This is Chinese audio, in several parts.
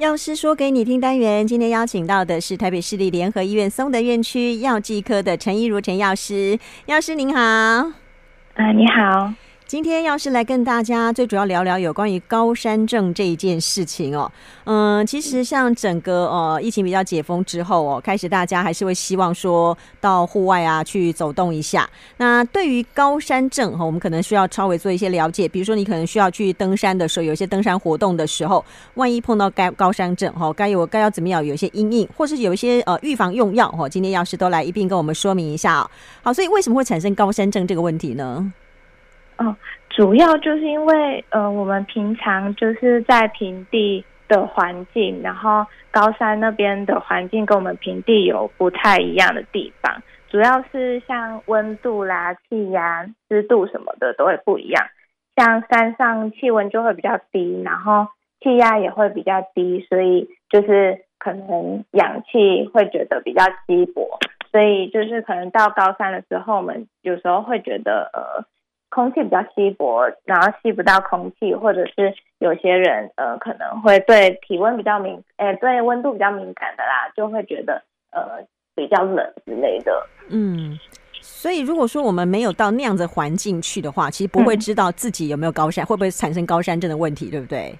药师说给你听单元，今天邀请到的是台北市立联合医院松德院区药剂科的陈怡如陈药师。药师您好，啊、呃，你好。今天要是来跟大家最主要聊聊有关于高山症这一件事情哦。嗯，其实像整个呃疫情比较解封之后哦，开始大家还是会希望说到户外啊去走动一下。那对于高山症哈，我们可能需要稍微做一些了解。比如说你可能需要去登山的时候，有一些登山活动的时候，万一碰到该高山症哈，该有该要怎么样？有一些阴影，或是有一些呃预防用药哈。今天药师都来一并跟我们说明一下哦。好，所以为什么会产生高山症这个问题呢？哦，主要就是因为呃，我们平常就是在平地的环境，然后高山那边的环境跟我们平地有不太一样的地方，主要是像温度啦、气压、湿度什么的都会不一样。像山上气温就会比较低，然后气压也会比较低，所以就是可能氧气会觉得比较稀薄，所以就是可能到高山的时候，我们有时候会觉得呃。空气比较稀薄，然后吸不到空气，或者是有些人呃可能会对体温比较敏，哎，对温度比较敏感的啦，就会觉得呃比较冷之类的。嗯，所以如果说我们没有到那样的环境去的话，其实不会知道自己有没有高山，嗯、会不会产生高山症的问题，对不对？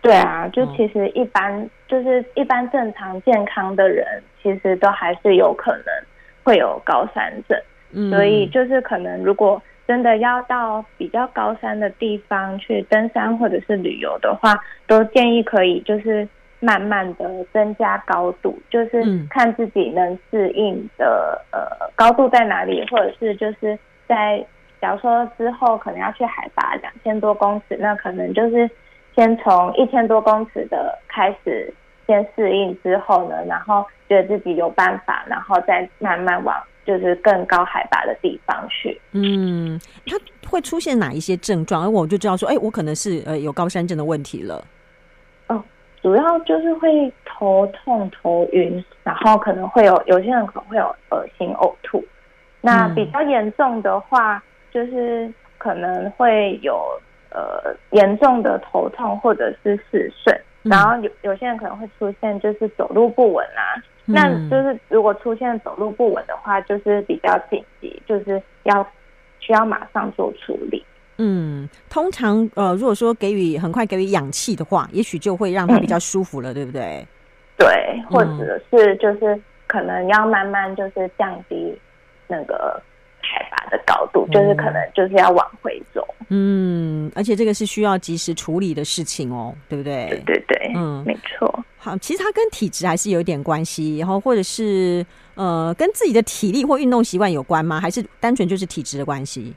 对啊，就其实一般、哦、就是一般正常健康的人，其实都还是有可能会有高山症。嗯，所以就是可能如果。真的要到比较高山的地方去登山或者是旅游的话，都建议可以就是慢慢的增加高度，就是看自己能适应的呃高度在哪里，或者是就是在假如说之后可能要去海拔两千多公尺，那可能就是先从一千多公尺的开始先适应之后呢，然后觉得自己有办法，然后再慢慢往。就是更高海拔的地方去。嗯，它会出现哪一些症状？而我就知道说，哎、欸，我可能是呃有高山症的问题了。哦，主要就是会头痛、头晕，然后可能会有有些人可能会有恶心、呕吐。那比较严重的话，嗯、就是可能会有呃严重的头痛或者是嗜睡，嗯、然后有有些人可能会出现就是走路不稳啊。那就是如果出现走路不稳的话，就是比较紧急，就是要需要马上做处理。嗯，通常呃，如果说给予很快给予氧气的话，也许就会让他比较舒服了，嗯、对不对？对，或者是就是可能要慢慢就是降低那个。海拔的高度，就是可能就是要往回走。嗯，而且这个是需要及时处理的事情哦，对不对？对对对，嗯，没错。好，其实它跟体质还是有一点关系，然后或者是呃，跟自己的体力或运动习惯有关吗？还是单纯就是体质的关系？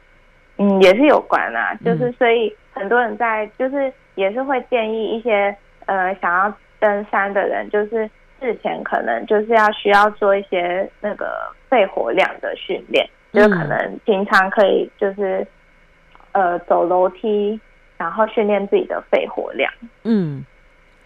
嗯，也是有关啊。就是所以很多人在就是也是会建议一些呃想要登山的人，就是事前可能就是要需要做一些那个肺活量的训练。就可能平常可以就是，呃，走楼梯，然后训练自己的肺活量。嗯。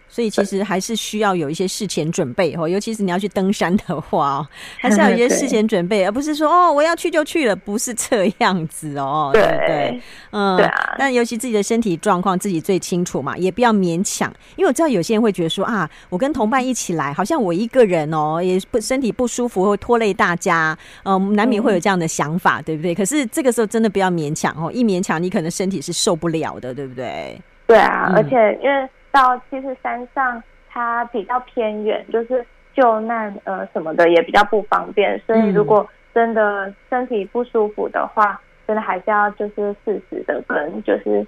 所以其实还是需要有一些事前准备哦，尤其是你要去登山的话哦，还是要有一些事 前准备，而不是说哦，我要去就去了，不是这样子哦，对不对？嗯，对啊。但尤其自己的身体状况自己最清楚嘛，也不要勉强，因为我知道有些人会觉得说啊，我跟同伴一起来，好像我一个人哦，也不身体不舒服会拖累大家，嗯，难免会有这样的想法，对不对？可是这个时候真的不要勉强哦，一勉强你可能身体是受不了的，对不对？对啊，而且因为。到其实山上它比较偏远，就是救难呃什么的也比较不方便，所以如果真的身体不舒服的话，真的还是要就是适时的跟就是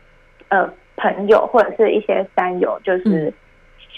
呃朋友或者是一些山友，就是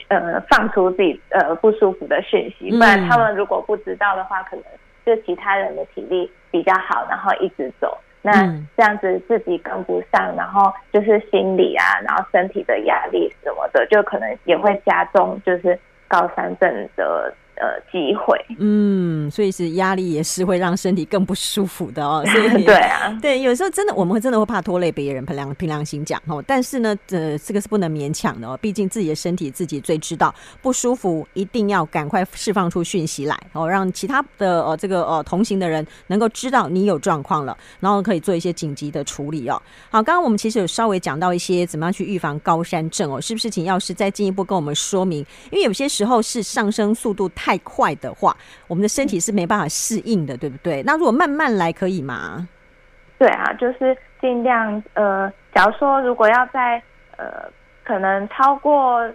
呃放出自己呃不舒服的讯息，不然他们如果不知道的话，可能就其他人的体力比较好，然后一直走。那这样子自己跟不上，然后就是心理啊，然后身体的压力什么的，就可能也会加重，就是高山症的呃，机会，嗯，所以是压力也是会让身体更不舒服的哦。所以对啊，对，有时候真的我们会真的会怕拖累别人，凭良凭良心讲哦。但是呢，呃，这个是不能勉强的哦，毕竟自己的身体自己最知道，不舒服一定要赶快释放出讯息来哦，让其他的呃这个呃同行的人能够知道你有状况了，然后可以做一些紧急的处理哦。好，刚刚我们其实有稍微讲到一些怎么样去预防高山症哦，是不是？请药师再进一步跟我们说明，因为有些时候是上升速度太快的话，我们的身体是没办法适应的，对不对？那如果慢慢来可以吗？对啊，就是尽量呃，假如说如果要在呃，可能超过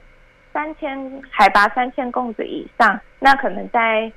三千海拔三千公尺以上，那可能在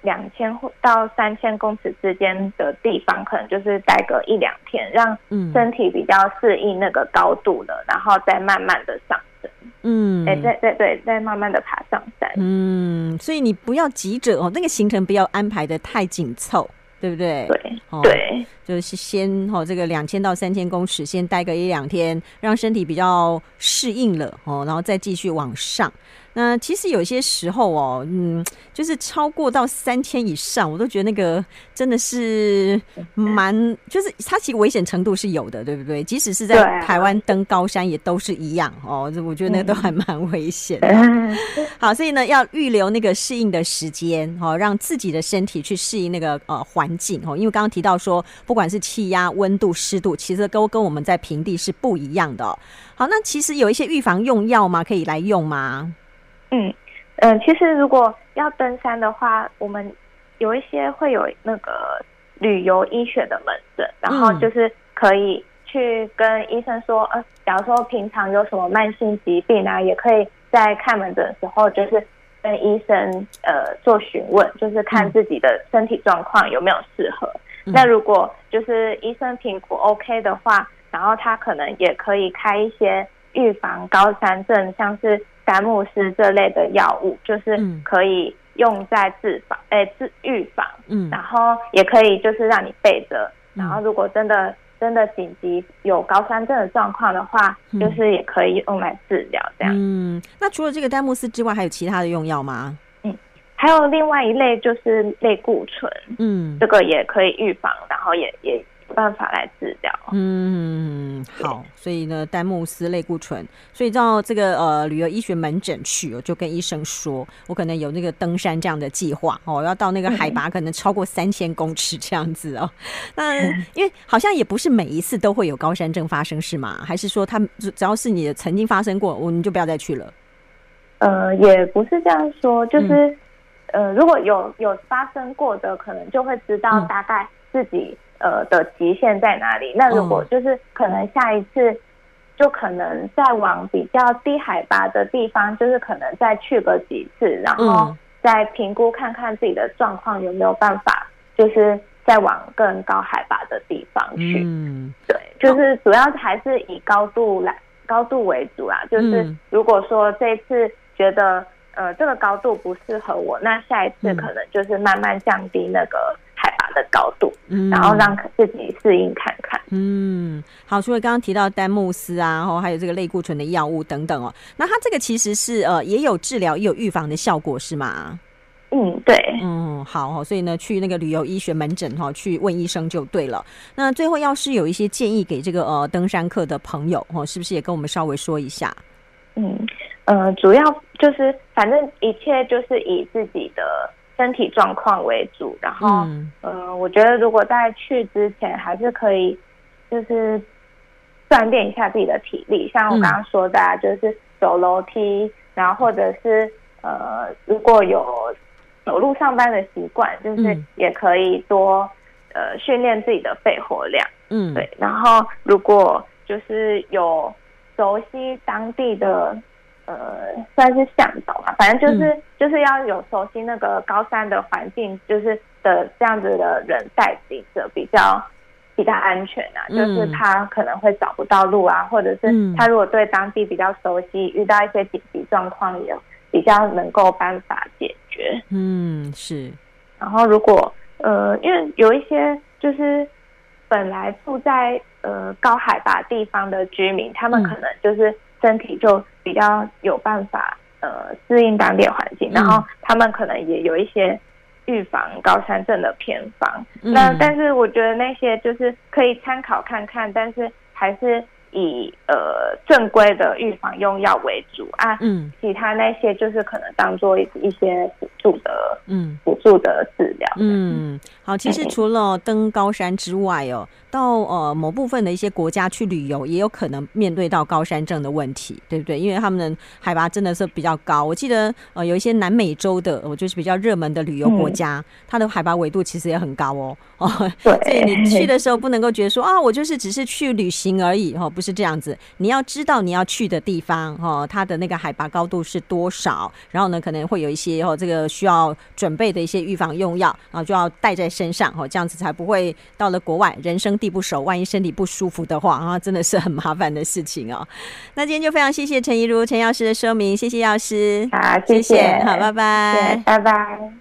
两千到三千公尺之间的地方，可能就是待个一两天，让身体比较适应那个高度了，然后再慢慢的上升。嗯，哎，再再对，再慢慢的爬上山。嗯，所以你不要急着哦，那个行程不要安排的太紧凑，对不对？对，哦、对，就是先哦，这个两千到三千公尺，先待个一两天，让身体比较适应了哦，然后再继续往上。那其实有些时候哦，嗯，就是超过到三千以上，我都觉得那个真的是蛮，就是它其实危险程度是有的，对不对？即使是在台湾登高山也都是一样哦，我觉得那个都还蛮危险的。好，所以呢，要预留那个适应的时间哦，让自己的身体去适应那个呃环境哦，因为刚刚提到说，不管是气压、温度、湿度，其实都跟我们在平地是不一样的哦。好，那其实有一些预防用药吗？可以来用吗？嗯嗯，其实如果要登山的话，我们有一些会有那个旅游医学的门诊，然后就是可以去跟医生说，呃，假如说平常有什么慢性疾病啊，也可以在看门诊的时候，就是跟医生呃做询问，就是看自己的身体状况有没有适合。那如果就是医生评估 OK 的话，然后他可能也可以开一些预防高山症，像是。丹木斯这类的药物，就是可以用在治防，哎、嗯，治预防，嗯，然后也可以就是让你备着，然后如果真的真的紧急有高山症的状况的话，嗯、就是也可以用来治疗这样。嗯，那除了这个丹木斯之外，还有其他的用药吗？嗯，还有另外一类就是类固醇，嗯，这个也可以预防，然后也也。办法来治疗。嗯，好，所以呢，丹木斯类固醇，所以到这个呃旅游医学门诊去，我就跟医生说，我可能有那个登山这样的计划哦，要到那个海拔可能超过三千公尺这样子哦。那 因为好像也不是每一次都会有高山症发生，是吗？还是说他只要是你曾经发生过，我们就不要再去了？呃，也不是这样说，就是、嗯、呃，如果有有发生过的，可能就会知道大概自己。呃的极限在哪里？那如果就是可能下一次，就可能再往比较低海拔的地方，就是可能再去个几次，然后再评估看看自己的状况有没有办法，就是再往更高海拔的地方去。嗯，对，就是主要还是以高度来高度为主啊。就是如果说这次觉得呃这个高度不适合我，那下一次可能就是慢慢降低那个。的高度，嗯，然后让自己适应看看。嗯，好，除了刚刚提到丹木斯啊，然后还有这个类固醇的药物等等哦，那它这个其实是呃也有治疗也有预防的效果是吗？嗯，对，嗯，好，所以呢，去那个旅游医学门诊哈，去问医生就对了。那最后要是有一些建议给这个呃登山客的朋友哦，是不是也跟我们稍微说一下？嗯，呃，主要就是反正一切就是以自己的。身体状况为主，然后，嗯、呃，我觉得如果在去之前，还是可以，就是锻炼一下自己的体力。像我刚刚说的，啊，就是走楼梯，然后或者是呃，如果有走路上班的习惯，就是也可以多呃训练自己的肺活量。嗯，对。然后如果就是有熟悉当地的。呃，算是向导嘛，反正就是、嗯、就是要有熟悉那个高山的环境，就是的这样子的人带领着比较比较安全啊。嗯、就是他可能会找不到路啊，或者是他如果对当地比较熟悉，遇到一些紧急状况也比较能够办法解决。嗯，是。然后如果呃，因为有一些就是本来住在呃高海拔地方的居民，他们可能就是。身体就比较有办法呃适应当地环境，然后他们可能也有一些预防高山症的偏方。嗯、那但是我觉得那些就是可以参考看看，但是还是。以呃正规的预防用药为主啊，嗯，其他那些就是可能当做一一些辅助的，嗯，辅助的治疗，嗯，好，其实除了登高山之外哦，到呃某部分的一些国家去旅游，也有可能面对到高山症的问题，对不对？因为他们的海拔真的是比较高。我记得呃有一些南美洲的，我就是比较热门的旅游国家，嗯，它的海拔纬度其实也很高哦，哦，对，所以你去的时候不能够觉得说啊，我就是只是去旅行而已，哦。不是这样子，你要知道你要去的地方哦，它的那个海拔高度是多少，然后呢，可能会有一些哦，这个需要准备的一些预防用药，然后就要带在身上哦，这样子才不会到了国外人生地不熟，万一身体不舒服的话啊，真的是很麻烦的事情哦。那今天就非常谢谢陈怡如陈药师的说明，谢谢药师，好，谢谢，好，拜拜，拜拜。